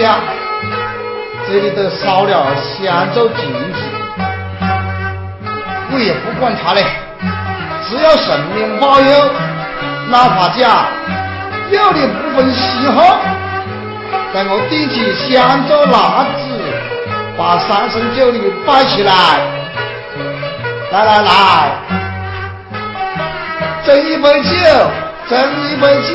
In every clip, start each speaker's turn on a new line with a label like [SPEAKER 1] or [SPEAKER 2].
[SPEAKER 1] 这里都烧了香烛镜子，我也不管他嘞，只要神明保佑，哪怕家有的不分喜好，待我点起香烛蜡纸，把三生酒里摆起来，来来来，斟一杯酒，斟一杯酒。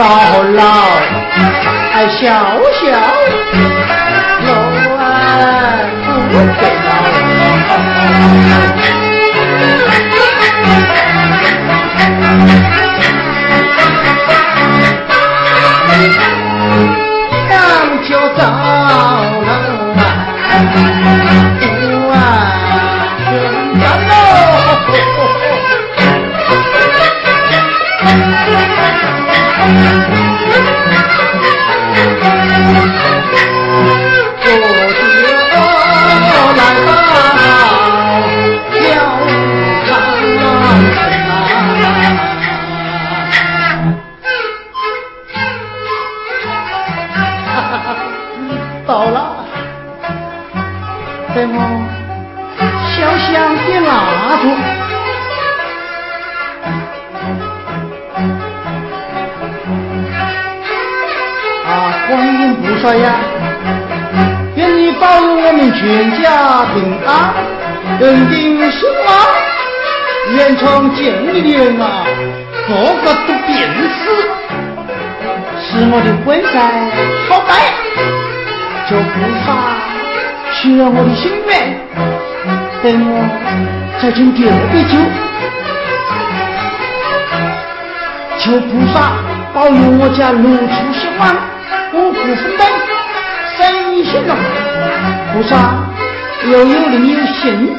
[SPEAKER 2] 老老还小小，老啊不得老。好办，就不法许了我的心愿，等我再敬第二杯酒，求菩萨保佑我家如初兴旺，五谷丰登，生意兴隆。菩萨又有灵有信，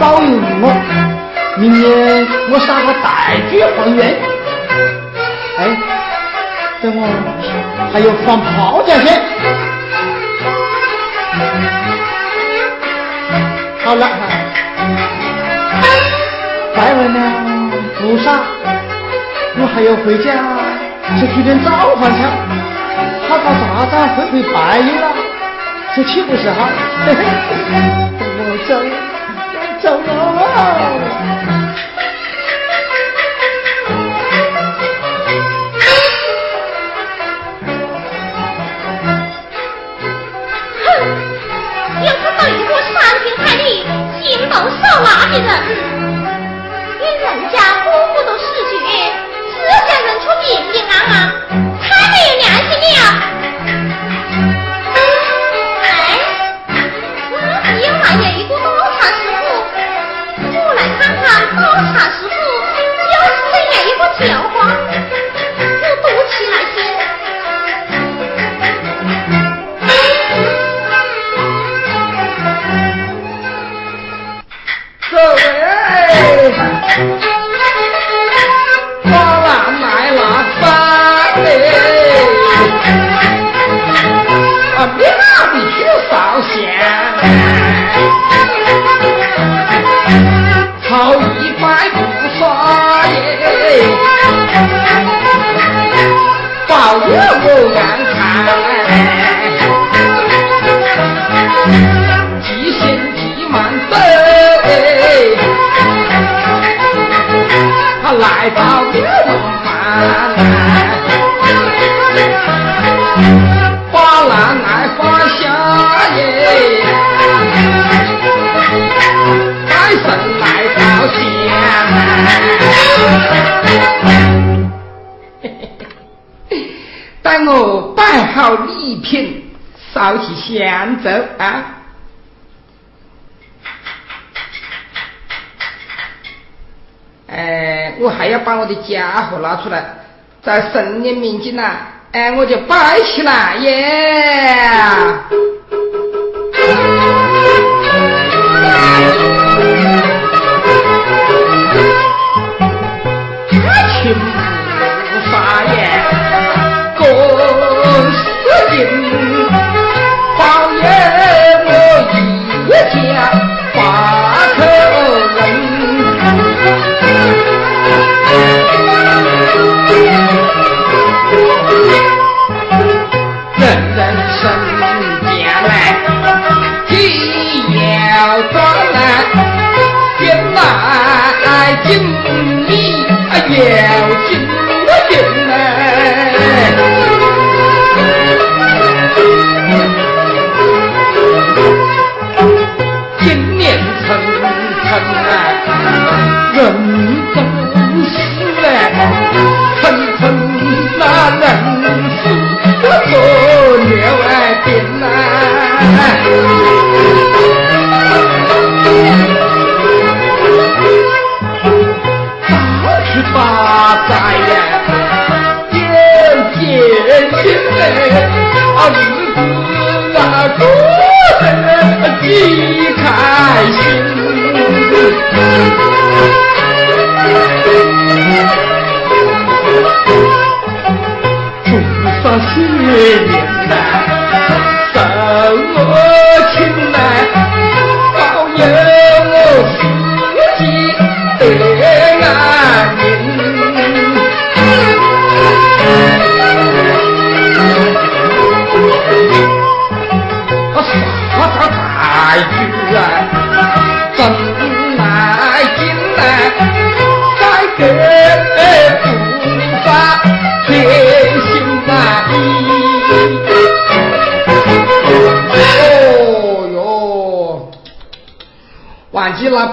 [SPEAKER 2] 保佑我，明年我杀个大举还愿。哎，等我还要放炮仗先。好了，拜完了菩萨，我还要回家去煮点早饭吃，好到大家会会拜你了。这岂不是好？我走，走了。
[SPEAKER 3] 手辣的
[SPEAKER 4] 哎，我还要把我的家伙拿出来，在神的面前呐，哎，我就摆起来耶！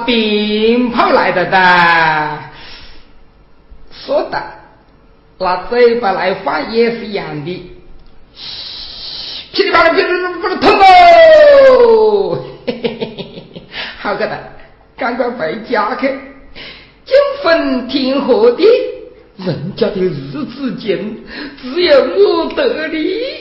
[SPEAKER 4] 鞭炮来的的，说的，拿嘴巴来放也是一样的。噼里啪啦，噼里啪啦，痛哦！嘿嘿嘿嘿，好个的，赶快回家去。金粉挺和的，人家的日子紧，只有我得利。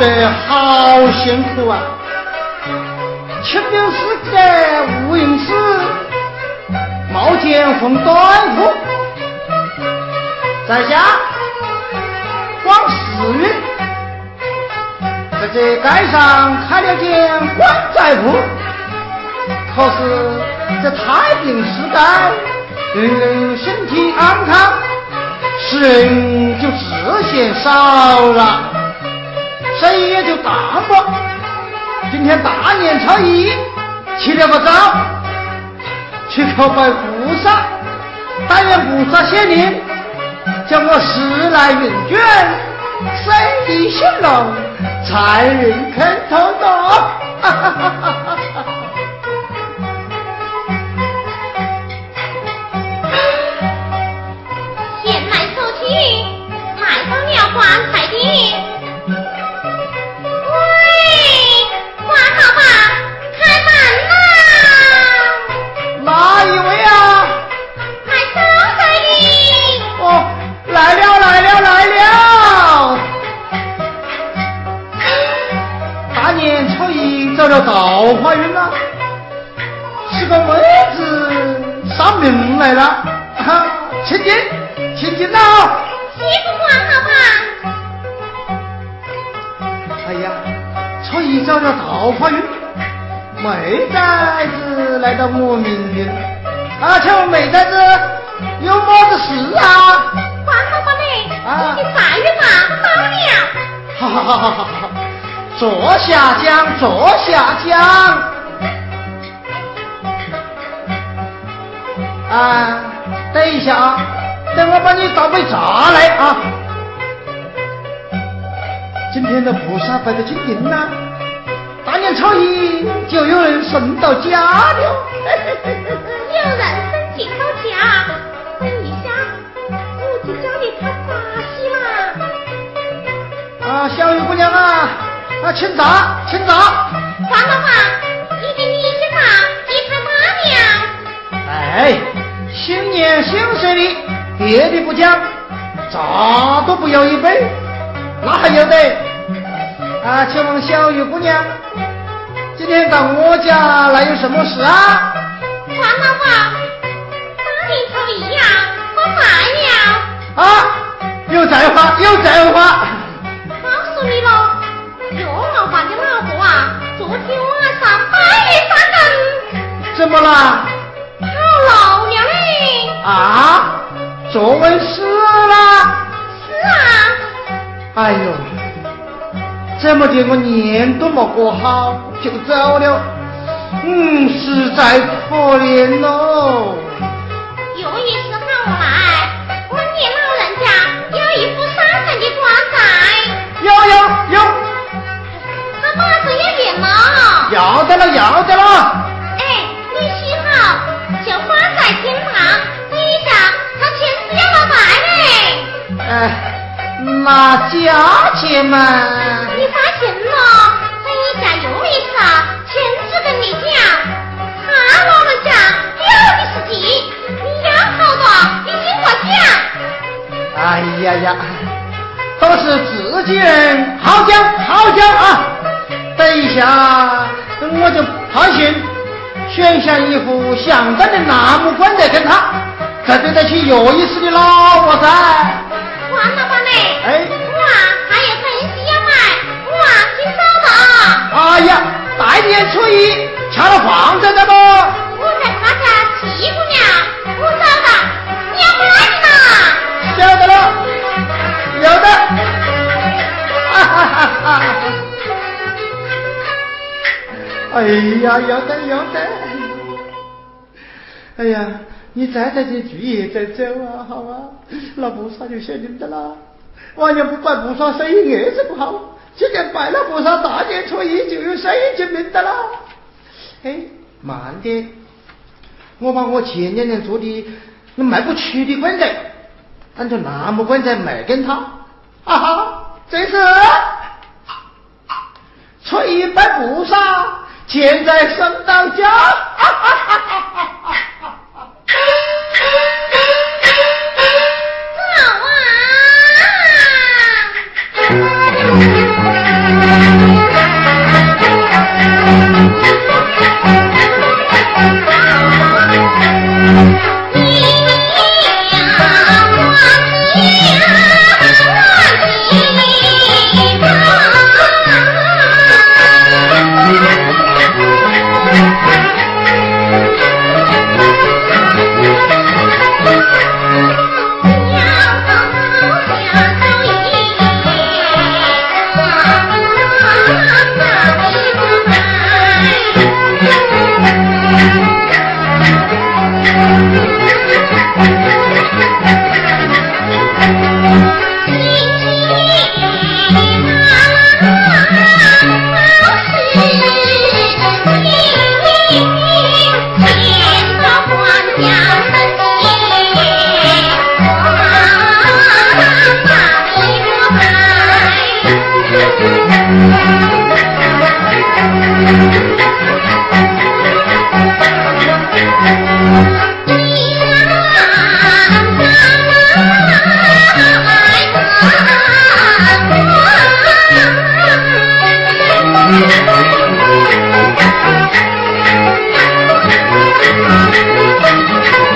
[SPEAKER 2] 这好辛苦啊。清明时节无云视毛尖风短裤在家光死于在这街上开了间棺材铺可是在太平时代人人身体安康世人就直线少了生意也就大不，今天大年初一，起了个早，去叩拜菩萨，但愿菩萨显灵，叫我时来运转，生意兴隆，财运肯滔滔。哈，
[SPEAKER 3] 先来说起买到了棺彩的。
[SPEAKER 2] 桃花运啊，是个妹子上门来了，哈，请进，请进呐！
[SPEAKER 3] 媳妇管好吧？
[SPEAKER 2] 哎呀，初一找了桃花运，妹崽子来到我命运，啊，请问妹崽子有么子事啊？
[SPEAKER 3] 管好吧你，啊，你再与他到了。
[SPEAKER 2] 好好好好好好。坐下讲，坐下讲。啊，等一下啊，等我帮你倒杯茶来啊。今天的菩萨摆的金顶呐，大年初一就有人送到家了。
[SPEAKER 3] 有人送进到家，等一下，我就教你看把戏啦。
[SPEAKER 2] 啊，小雨姑娘啊。啊，请茶，请茶。
[SPEAKER 3] 黄老板，你的你一些茶，一盘八两。
[SPEAKER 2] 哎，新年新岁的，别的不讲，茶都不要一杯，那还要得？啊，请问小玉姑娘，今天到我家来有什么事啊？
[SPEAKER 3] 黄老板，大年初一呀，发财了。
[SPEAKER 2] 啊，有在发，有在发。
[SPEAKER 3] 告诉你喽。老板的老婆啊，昨天晚上半夜三更，
[SPEAKER 2] 怎么了？
[SPEAKER 3] 跑老娘嘞！
[SPEAKER 2] 啊，昨晚死了？
[SPEAKER 3] 是啊。
[SPEAKER 2] 哎呦，怎么的？我年都没过好就走了，嗯，实在可怜喽。
[SPEAKER 3] 有一次喊我来，问你老人家有一副三层的棺材。
[SPEAKER 2] 有有有。要得了，要得了。
[SPEAKER 3] 哎，你洗好就放在天堂，等一下他签字要拿卖嘞。
[SPEAKER 2] 哎，那价钱嘛？
[SPEAKER 3] 你放心咯，等一下又一次亲自跟你讲，他老人家有的是地，你要好多，你听我讲。
[SPEAKER 2] 哎呀呀，都是自己人，好讲好讲啊。等一下。我就派信选下一副相当的楠木棺材给他，才对得起有意思的老婆噻。
[SPEAKER 3] 王老板呢？哎，我还有东西要买，我先走了。
[SPEAKER 2] 哎呀，大年初一恰了房子的不？我
[SPEAKER 3] 在他家七姑娘，我走了，你要买吗？
[SPEAKER 2] 晓得了，有的。哈哈哈哈。哎呀，要得要得！哎呀，你再在这住夜再走啊，好啊，那菩萨就显灵的啦。往年不拜菩萨，生意硬是不好；今年拜了菩萨，大年初一就有生意进门的啦。哎，慢点，我把我前两年做的那卖不出的棺材，按照那么棺材卖给他。哈哈，这是初一拜菩萨。现在送到家，
[SPEAKER 3] 走啊！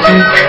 [SPEAKER 3] Thank you.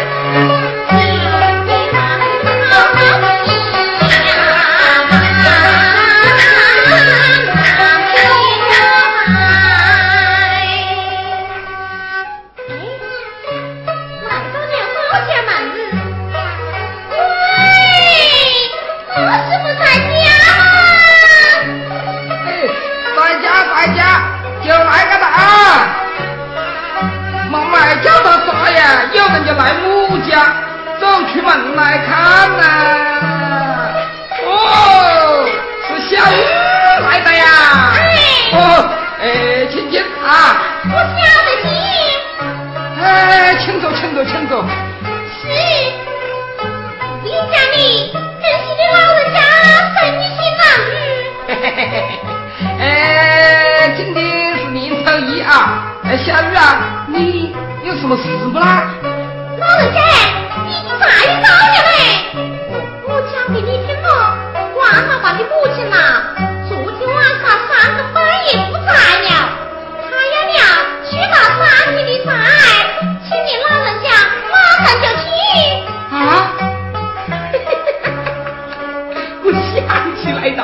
[SPEAKER 4] 来的。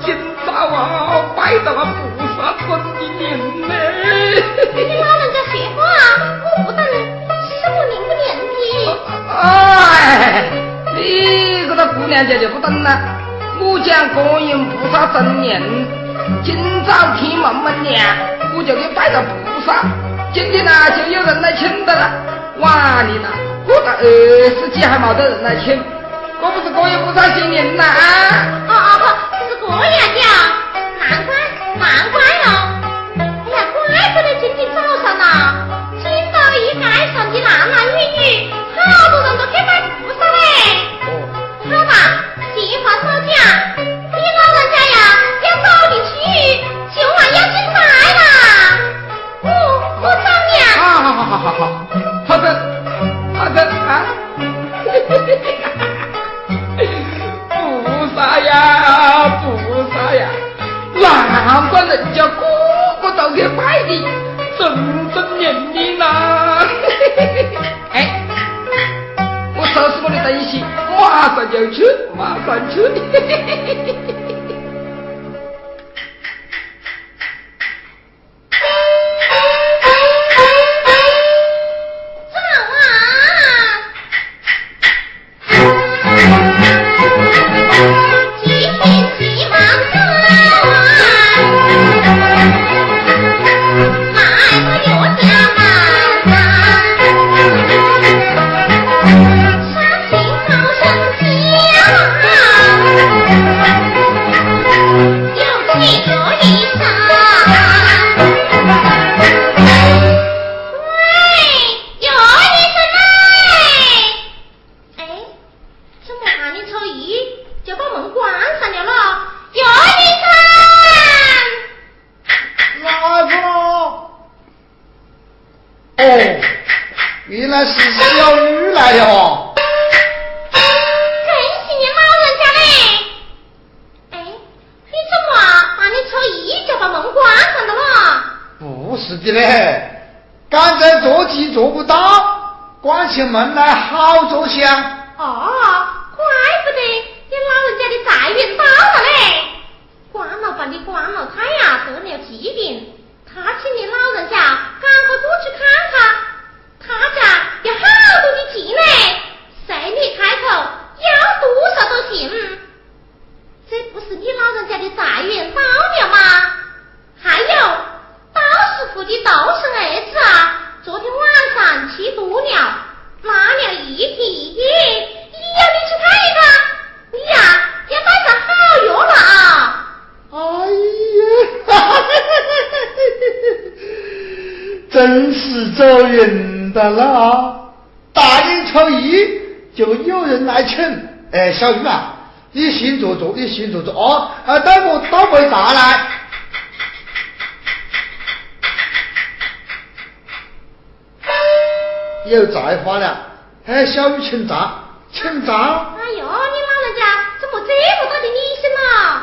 [SPEAKER 4] 今早啊，拜到了菩萨尊的命呢。你
[SPEAKER 3] 老人家说话，我不但什么灵不灵的。
[SPEAKER 4] 哎，你这个姑娘家就不懂了。我讲观音菩萨真人，今早天蒙蒙亮，我就去拜了菩萨。今天呢，就有人来请的了。哇，你呢？我的二十几还没得人来请。我不是故意不找经人的啊。
[SPEAKER 3] 哦哦不是故意的难怪难怪哦。
[SPEAKER 4] 难怪人家个个都给拜的真正年龄啦。哎我收拾我的东西马上就去马上去。
[SPEAKER 1] 老大年初一就有人来请哎小雨啊你先坐坐你先坐坐哦啊等我倒杯茶来。有才花了哎小雨请账请账
[SPEAKER 3] 哎呦你老人家怎么这么多的利息嘛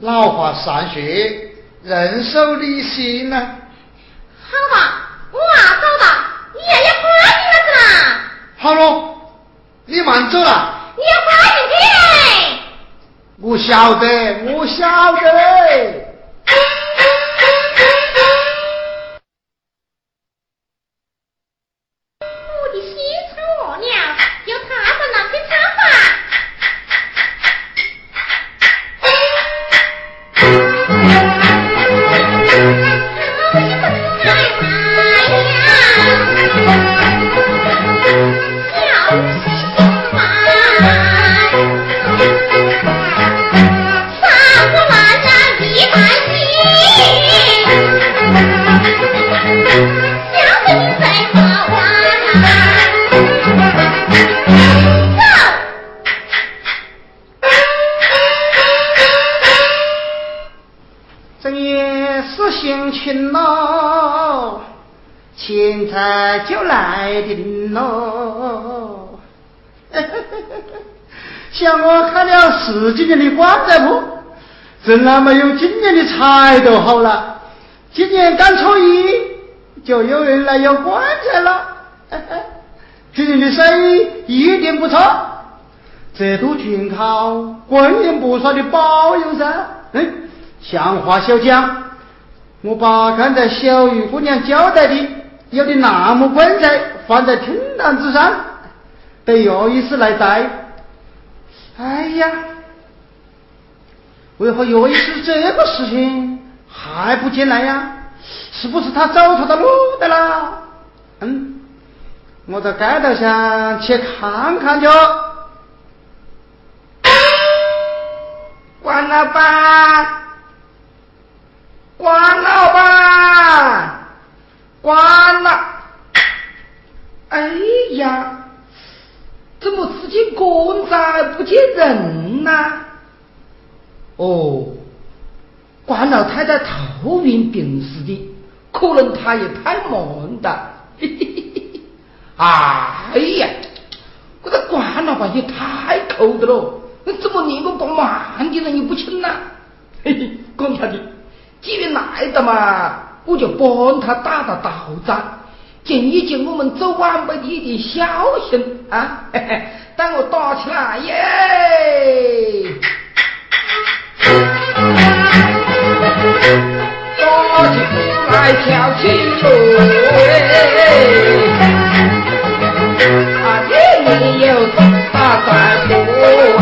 [SPEAKER 1] 老话上学人手理心呢晓得，我晓得。
[SPEAKER 2] 年的棺材铺，真还没有今年的财都好了。今年刚初一，就有人来要棺材了。今年的生意一定不错，这都全靠观音菩萨的保佑噻。嗯，像话小将，我把刚才小玉姑娘交代的。有的那么棺材放在厅堂之上，得有意思来带。哎呀，为何又一次这个事情还不进来呀？是不是他走错的路的啦？嗯，我到街道上去看看去。
[SPEAKER 4] 关老板，关老板。关了！哎呀，怎么只见棺材不见人呢？哦，关老太太头晕病死的，可能她也太忙了。嘿嘿嘿嘿！哎呀，这个关老板也太抠的了，怎么连个帮忙的人也不请呢？嘿嘿，刚巧的，既然来的嘛。我就帮他打打道长，尽一尽我们做晚辈的一点孝心啊！等我打起来耶！打起鼓来跳起来，啊，你你有打在不啊？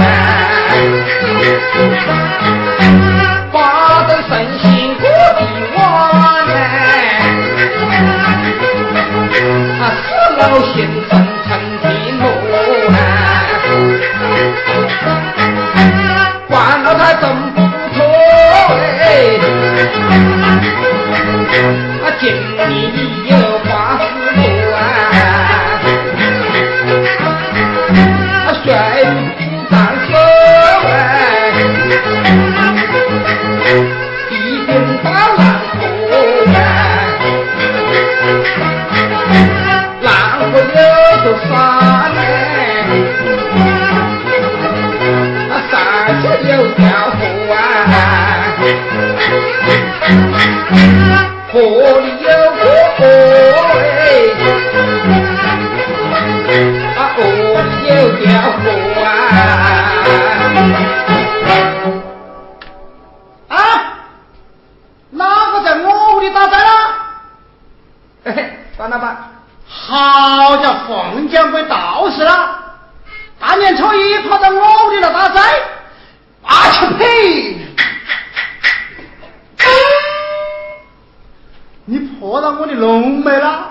[SPEAKER 2] 我的龙门了，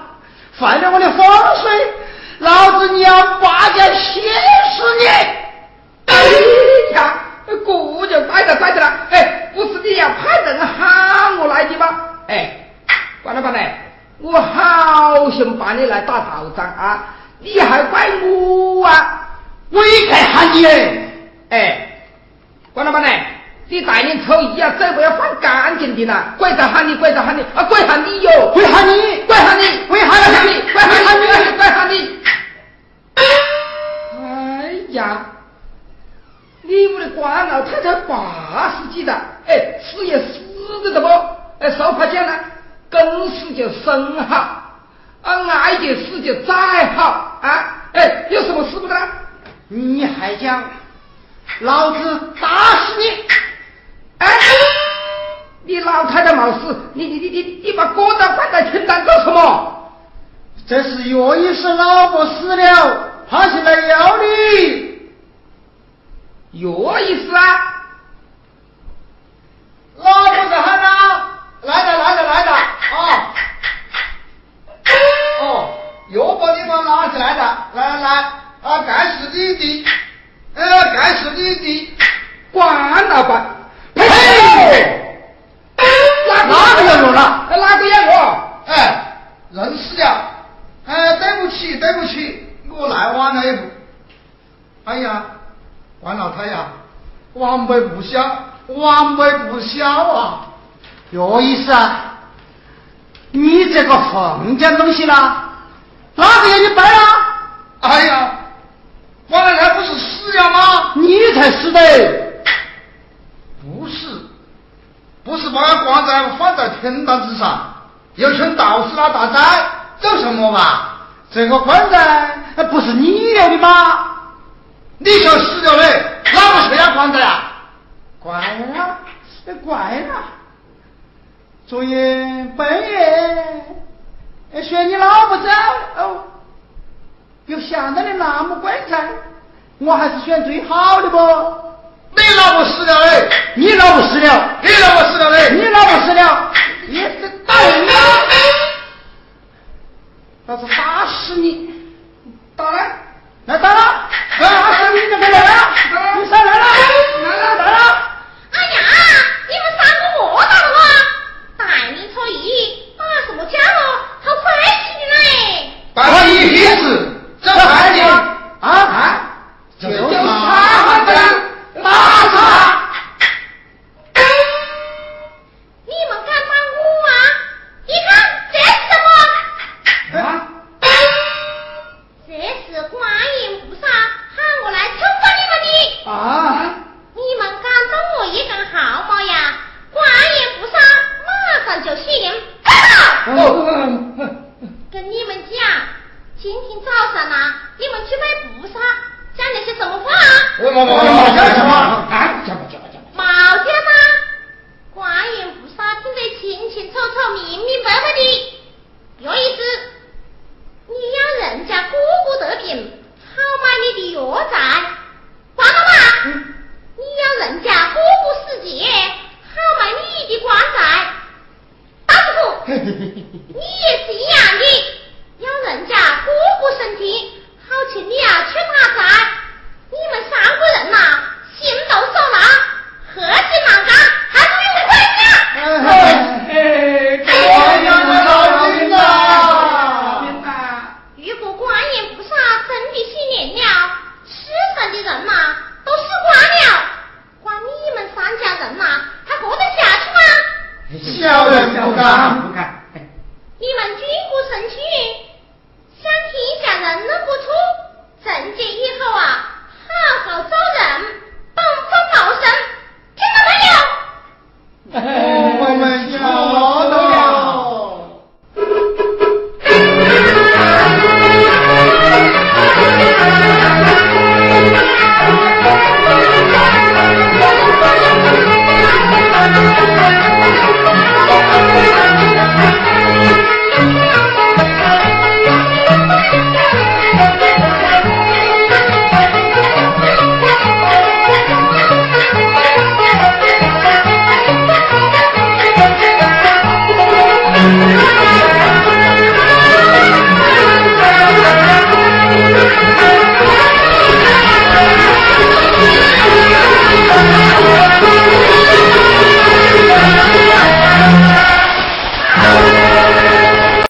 [SPEAKER 2] 坏了我的风水，老子你要八家歇死你！
[SPEAKER 4] 哎呀，这就怪得怪得了，哎，不是你要派人喊我来的吗？哎，关了关了。我好想把你来打道长啊！你还怪我啊？
[SPEAKER 2] 我也该喊你哎！
[SPEAKER 4] 哎，关老板呢？你大年初一啊，再不要放干净的了，跪着喊你，跪着喊你啊，跪喊你哟，跪
[SPEAKER 2] 喊你，
[SPEAKER 4] 跪喊你，跪喊你，跪喊你，跪喊你！哎呀，你屋里关老太太八十几的，哎，死也死的的不？哎，少帕酱呢？公司就生好，啊，哪一点事就再好啊？哎，有什么事不得？
[SPEAKER 2] 你还讲，老子打死你！
[SPEAKER 4] 哎，你老太太冒死，你你你你你把锅刀放在厅堂做什么？
[SPEAKER 2] 这是药医师老婆死了，他是来要你。
[SPEAKER 4] 岳医师啊？
[SPEAKER 1] 老婆在喊呐，来了来了来了啊！哦，又把你们拿起来的，来来来，啊，该是你的，呃，该是你的，
[SPEAKER 4] 关老板，呸！哪哪个要我了？哪个？
[SPEAKER 1] 哎，认识了，哎，对不起对不起，我来晚了一步。哎呀，关老太呀，晚辈不孝，晚辈不孝啊！
[SPEAKER 2] 有意思啊！你这个封建东西啦，哪个要你拜了？
[SPEAKER 1] 哎呀，王老太不是死了吗？
[SPEAKER 2] 你才死的！
[SPEAKER 1] 不是，不是把他棺材放在天堂之上，有请道士来打斋，做什么嘛？
[SPEAKER 2] 这个棺材不是你要的吗？
[SPEAKER 1] 你就死了嘞，哪
[SPEAKER 2] 个去要棺材啊？怪了，怪了！昨夜半夜选你老婆走哦，又想到你那么棺材，我还是选最好的不？
[SPEAKER 1] 你老婆死了嘞？
[SPEAKER 2] 你老婆死了？
[SPEAKER 1] 你老婆死了嘞？你
[SPEAKER 2] 老婆死了？你这打人呢！老子打死你！
[SPEAKER 4] 打来，
[SPEAKER 2] 来打了！打死你怎么来了！你上！来